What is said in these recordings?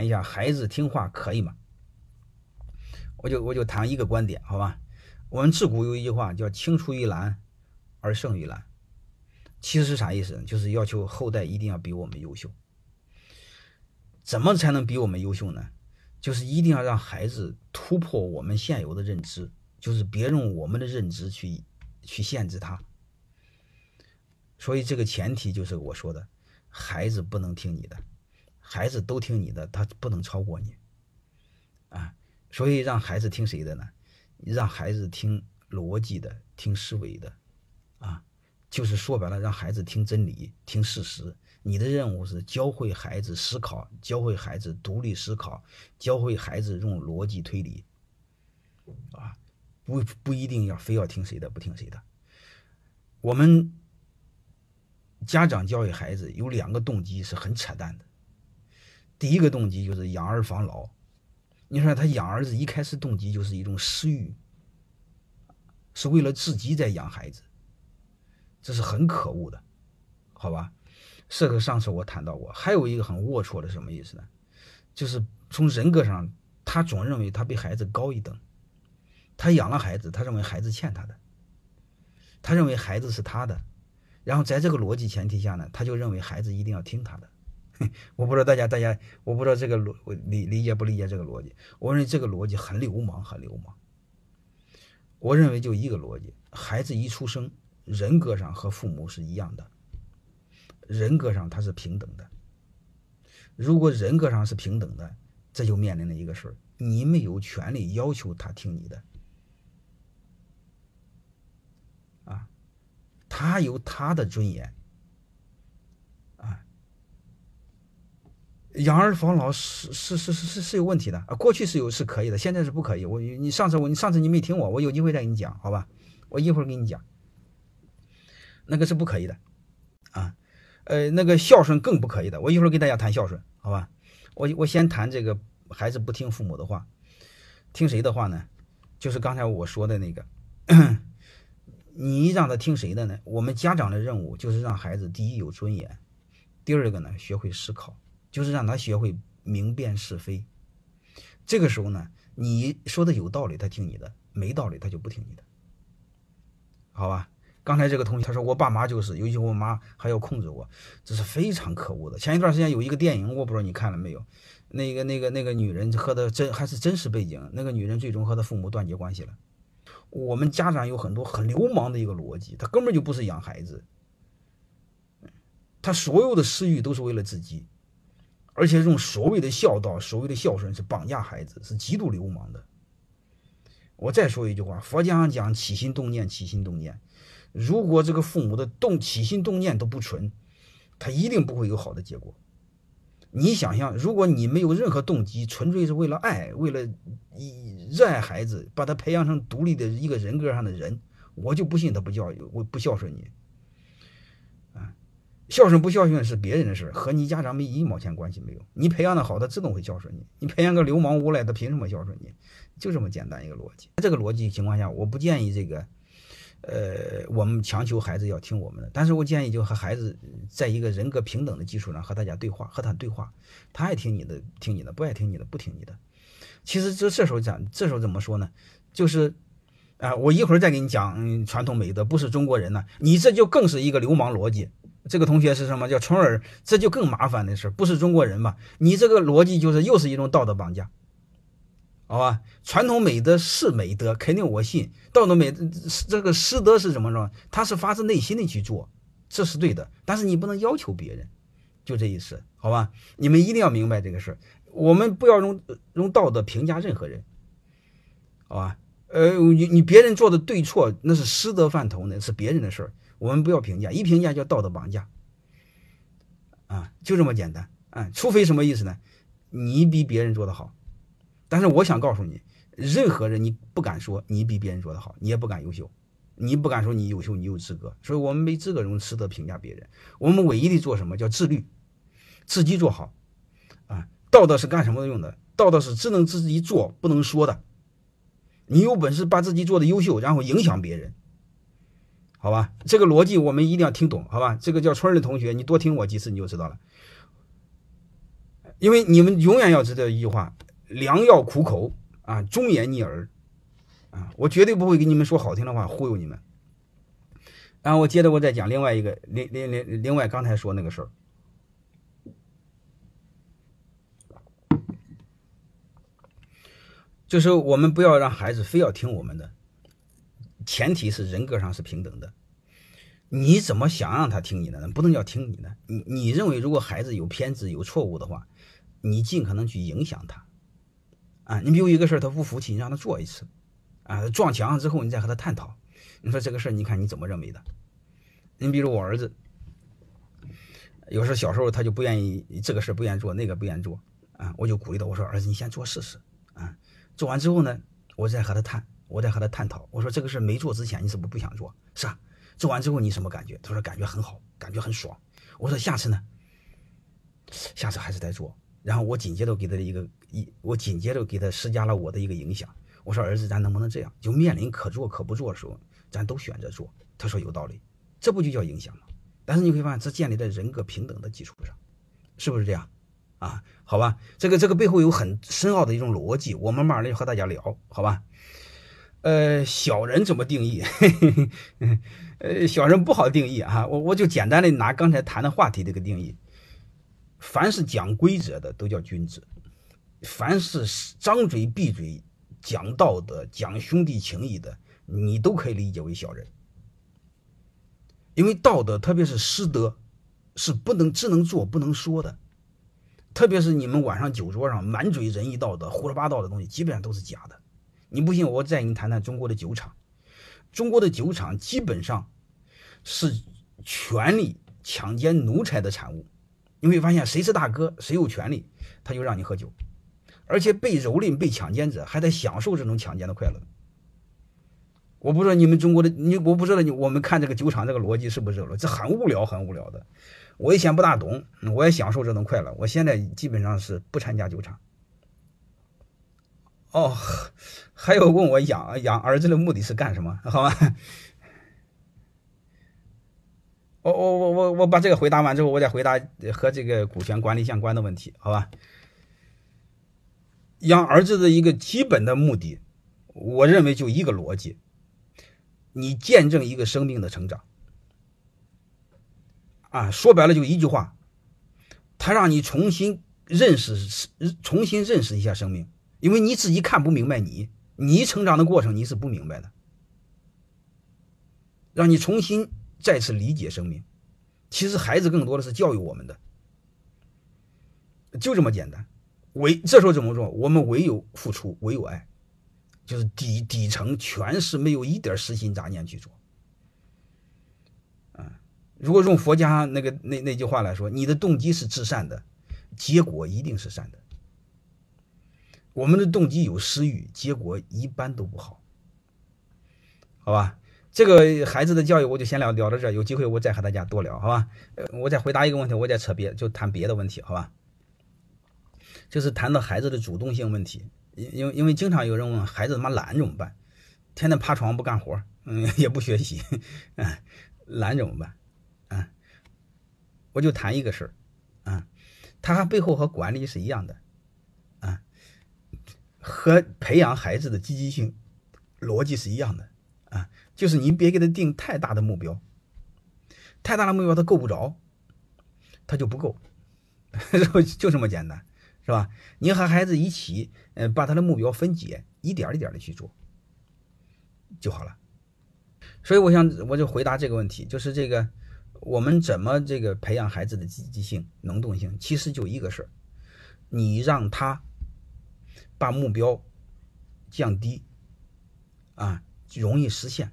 谈一下孩子听话可以吗？我就我就谈一个观点，好吧？我们自古有一句话叫“青出于蓝而胜于蓝”，其实是啥意思？就是要求后代一定要比我们优秀。怎么才能比我们优秀呢？就是一定要让孩子突破我们现有的认知，就是别用我们的认知去去限制他。所以这个前提就是我说的，孩子不能听你的，孩子都听你的，他不能超过你啊。所以让孩子听谁的呢？让孩子听逻辑的，听思维的，啊，就是说白了，让孩子听真理，听事实。你的任务是教会孩子思考，教会孩子独立思考，教会孩子用逻辑推理，啊，不不一定要非要听谁的，不听谁的。我们家长教育孩子有两个动机是很扯淡的，第一个动机就是养儿防老。你说他养儿子一开始动机就是一种私欲，是为了自己在养孩子，这是很可恶的，好吧？这个上次我谈到过，还有一个很龌龊的什么意思呢？就是从人格上，他总认为他比孩子高一等，他养了孩子，他认为孩子欠他的，他认为孩子是他的，然后在这个逻辑前提下呢，他就认为孩子一定要听他的。我不知道大家，大家我不知道这个逻理理解不理解这个逻辑？我认为这个逻辑很流氓，很流氓。我认为就一个逻辑：孩子一出生，人格上和父母是一样的，人格上他是平等的。如果人格上是平等的，这就面临了一个事儿：你没有权利要求他听你的，啊，他有他的尊严。养儿防老是是是是是是有问题的啊！过去是有是可以的，现在是不可以。我你上次我你上次你没听我，我有机会再给你讲，好吧？我一会儿给你讲，那个是不可以的啊。呃，那个孝顺更不可以的。我一会儿给大家谈孝顺，好吧？我我先谈这个孩子不听父母的话，听谁的话呢？就是刚才我说的那个，你让他听谁的呢？我们家长的任务就是让孩子第一有尊严，第二个呢学会思考。就是让他学会明辨是非，这个时候呢，你说的有道理，他听你的；没道理，他就不听你的，好吧？刚才这个同学他说我爸妈就是，尤其我妈还要控制我，这是非常可恶的。前一段时间有一个电影，我不知道你看了没有？那个、那个、那个女人和的真还是真实背景，那个女人最终和她父母断绝关系了。我们家长有很多很流氓的一个逻辑，他根本就不是养孩子，他所有的私欲都是为了自己。而且用所谓的孝道、所谓的孝顺是绑架孩子，是极度流氓的。我再说一句话，佛家上讲起心动念，起心动念。如果这个父母的动起心动念都不纯，他一定不会有好的结果。你想想，如果你没有任何动机，纯粹是为了爱，为了热爱孩子，把他培养成独立的一个人格上的人，我就不信他不教育，不孝顺你。孝顺不孝顺是别人的事和你家长没一毛钱关系没有。你培养的好，他自动会孝顺你；你培养个流氓无赖，他凭什么孝顺你？就这么简单一个逻辑。这个逻辑情况下，我不建议这个，呃，我们强求孩子要听我们的。但是我建议就和孩子在一个人格平等的基础上和大家对话，和他对话。他爱听你的，听你的；不爱听你的，不听你的。其实这这时候讲，这时候怎么说呢？就是，啊，我一会儿再给你讲传统美德，不是中国人呢，你这就更是一个流氓逻辑。这个同学是什么叫从而？这就更麻烦的事，不是中国人嘛？你这个逻辑就是又是一种道德绑架，好吧？传统美德是美德，肯定我信。道德美这个师德是怎么着？他是发自内心的去做，这是对的。但是你不能要求别人，就这意思，好吧？你们一定要明白这个事。我们不要用用道德评价任何人，好吧？呃，你你别人做的对错，那是师德范畴，那是别人的事儿。我们不要评价，一评价叫道德绑架，啊，就这么简单啊！除非什么意思呢？你比别人做的好，但是我想告诉你，任何人你不敢说你比别人做的好，你也不敢优秀，你不敢说你优秀，你有资格，所以我们没资格用师德评价别人。我们唯一的做什么叫自律，自己做好啊！道德是干什么用的？道德是只能自己做，不能说的。你有本事把自己做的优秀，然后影响别人。好吧，这个逻辑我们一定要听懂，好吧？这个叫春儿的同学，你多听我几次你就知道了。因为你们永远要知道一句话：良药苦口啊，忠言逆耳啊！我绝对不会给你们说好听的话忽悠你们。然后我接着我再讲另外一个，另另另另外刚才说那个事儿，就是我们不要让孩子非要听我们的，前提是人格上是平等的。你怎么想让他听你的呢？不能叫听你的。你你认为如果孩子有偏执有错误的话，你尽可能去影响他啊。你比如一个事儿他不服气，你让他做一次啊，撞墙上之后你再和他探讨。你说这个事儿，你看你怎么认为的？你比如我儿子，有时候小时候他就不愿意这个事不愿意做，那个不愿意做啊，我就鼓励他，我说儿子你先做试试啊，做完之后呢，我再和他谈，我在和他探讨。我说这个事没做之前你是不是不想做？是啊。做完之后你什么感觉？他说感觉很好，感觉很爽。我说下次呢？下次还是再做。然后我紧接着给他一个一，我紧接着给他施加了我的一个影响。我说儿子，咱能不能这样？就面临可做可不做的时候，咱都选择做。他说有道理，这不就叫影响吗？但是你会发现，这建立在人格平等的基础上，是不是这样？啊，好吧，这个这个背后有很深奥的一种逻辑，我们慢慢的和大家聊，好吧？呃，小人怎么定义？呃，小人不好定义啊，我我就简单的拿刚才谈的话题这个定义。凡是讲规则的都叫君子，凡是张嘴闭嘴讲道德、讲兄弟情谊的，你都可以理解为小人。因为道德，特别是师德，是不能只能做不能说的。特别是你们晚上酒桌上满嘴仁义道德、胡说八道的东西，基本上都是假的。你不信，我再给你谈谈中国的酒厂。中国的酒厂基本上是权力强奸奴才的产物。你会发现，谁是大哥，谁有权利，他就让你喝酒，而且被蹂躏、被强奸者还在享受这种强奸的快乐。我不知道你们中国的你，我不知道你我们看这个酒厂这个逻辑是不是这很无聊，很无聊的。我以前不大懂，我也享受这种快乐。我现在基本上是不参加酒厂。哦，还有问我养养儿子的目的是干什么？好吧？我我我我我把这个回答完之后，我再回答和这个股权管理相关的问题，好吧？养儿子的一个基本的目的，我认为就一个逻辑：你见证一个生命的成长。啊，说白了就一句话，他让你重新认识，重新认识一下生命。因为你自己看不明白，你你成长的过程你是不明白的，让你重新再次理解生命。其实孩子更多的是教育我们的，就这么简单。唯这时候怎么做？我们唯有付出，唯有爱，就是底底层全是没有一点私心杂念去做。啊，如果用佛家那个那那句话来说，你的动机是至善的，结果一定是善的。我们的动机有私欲，结果一般都不好，好吧？这个孩子的教育我就先聊聊到这，有机会我再和大家多聊，好吧？呃，我再回答一个问题，我再扯别就谈别的问题，好吧？就是谈到孩子的主动性问题，因因为因为经常有人问孩子他妈懒怎么办？天天趴床不干活，嗯，也不学习，嗯，懒怎么办？啊，我就谈一个事儿，啊，他背后和管理是一样的。和培养孩子的积极性逻辑是一样的啊，就是你别给他定太大的目标，太大的目标他够不着，他就不够，就这么简单，是吧？你和孩子一起，呃，把他的目标分解，一点一点的去做就好了。所以我想，我就回答这个问题，就是这个我们怎么这个培养孩子的积极性、能动性，其实就一个事儿，你让他。把目标降低，啊，容易实现，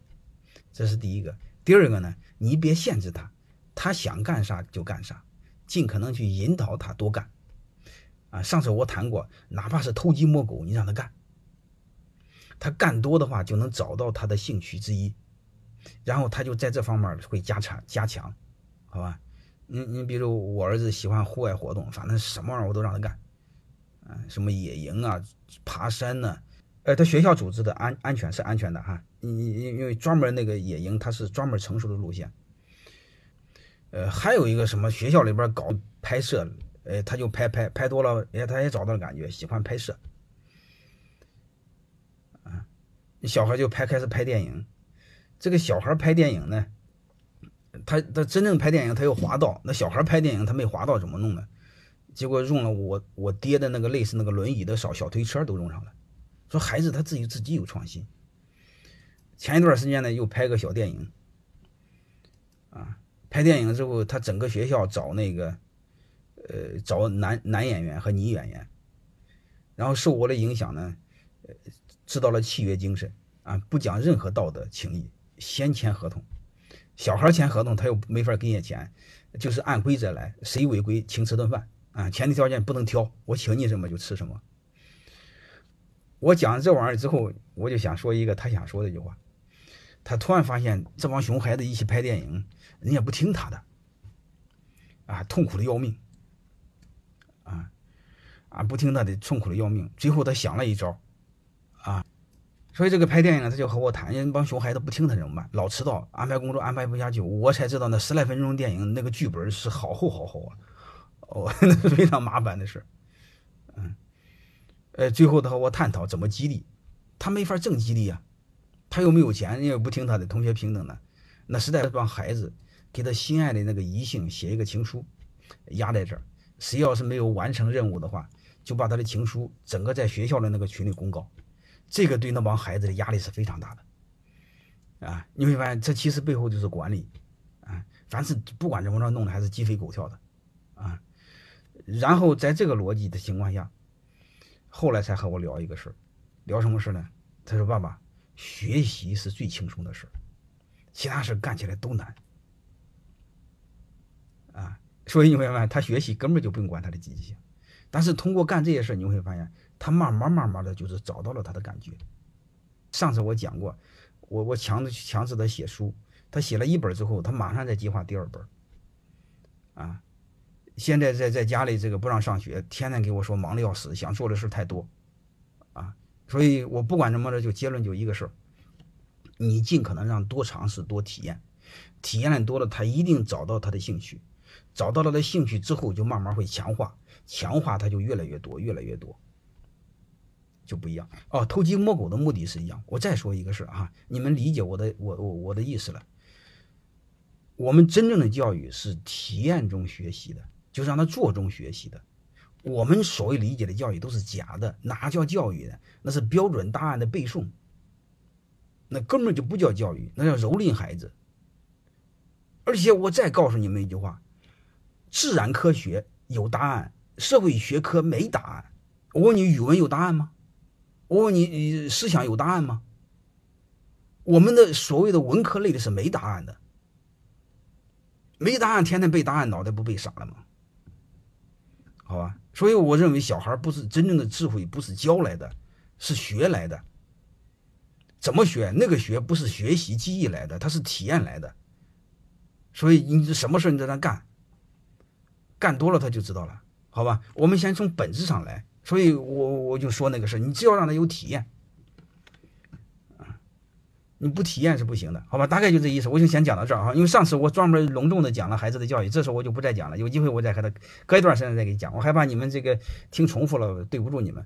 这是第一个。第二个呢，你别限制他，他想干啥就干啥，尽可能去引导他多干。啊，上次我谈过，哪怕是偷鸡摸狗，你让他干，他干多的话就能找到他的兴趣之一，然后他就在这方面会加强加强，好吧？你你比如我儿子喜欢户外活动，反正什么玩意儿我都让他干。啊，什么野营啊，爬山呢？呃，他学校组织的安安全是安全的哈。因因因为专门那个野营，它是专门成熟的路线。呃，还有一个什么学校里边搞拍摄，哎，他就拍拍拍多了，哎，他也找到了感觉，喜欢拍摄。啊，小孩就拍开始拍电影。这个小孩拍电影呢，他他真正拍电影他又滑道，那小孩拍电影他没滑道怎么弄呢？结果用了我我爹的那个类似那个轮椅的小小推车都用上了。说孩子他自己自己有创新。前一段时间呢，又拍个小电影。啊，拍电影之后，他整个学校找那个，呃，找男男演员和女演员，然后受我的影响呢，呃，知道了契约精神啊，不讲任何道德情谊，先签合同。小孩签合同，他又没法给你钱，就是按规则来，谁违规请吃顿饭啊，前提条件不能挑，我请你什么就吃什么。我讲这玩意儿之后，我就想说一个他想说的一句话，他突然发现这帮熊孩子一起拍电影。人家不听他的，啊，痛苦的要命，啊，啊，不听他的，痛苦的要命。最后他想了一招，啊，所以这个拍电影，他就和我谈，人帮熊孩子不听他怎么办？老迟到，安排工作安排不下去，我才知道那十来分钟电影那个剧本是好厚好厚啊，哦，那 是非常麻烦的事，嗯，呃，最后他和我探讨怎么激励，他没法正激励啊，他又没有钱，人又不听他的，同学平等的，那实在是帮孩子。给他心爱的那个异性写一个情书，压在这儿。谁要是没有完成任务的话，就把他的情书整个在学校的那个群里公告。这个对那帮孩子的压力是非常大的啊！你会发现，这其实背后就是管理啊。凡是不管怎么着弄的，还是鸡飞狗跳的啊。然后在这个逻辑的情况下，后来才和我聊一个事儿，聊什么事呢？他说：“爸爸，学习是最轻松的事，其他事干起来都难。”啊，所以你会发现，他学习根本就不用管他的积极性，但是通过干这些事你会发现，他慢慢慢慢的就是找到了他的感觉。上次我讲过，我我强制强制他写书，他写了一本之后，他马上在计划第二本。啊，现在在在家里这个不让上学，天天给我说忙的要死，想做的事太多。啊，所以我不管怎么着，就结论就一个事儿，你尽可能让多尝试多体验，体验的多了，他一定找到他的兴趣。找到了他兴趣之后，就慢慢会强化，强化他就越来越多，越来越多，就不一样哦。偷鸡摸狗的目的是一样。我再说一个事儿啊，你们理解我的我我我的意思了。我们真正的教育是体验中学习的，就让他做中学习的。我们所谓理解的教育都是假的，哪叫教育呢？那是标准答案的背诵，那根本就不叫教育，那叫蹂躏孩子。而且我再告诉你们一句话。自然科学有答案，社会学科没答案。我问你，语文有答案吗？我问你，思想有答案吗？我们的所谓的文科类的是没答案的，没答案，天天背答案，脑袋不被傻了吗？好吧，所以我认为小孩不是真正的智慧，不是教来的，是学来的。怎么学？那个学不是学习记忆来的，它是体验来的。所以你什么事你在那干？干多了他就知道了，好吧？我们先从本质上来，所以我我就说那个事你只要让他有体验，你不体验是不行的，好吧？大概就这意思，我就先讲到这儿哈。因为上次我专门隆重的讲了孩子的教育，这时候我就不再讲了，有机会我再和他隔一段时间再给你讲，我害怕你们这个听重复了，对不住你们。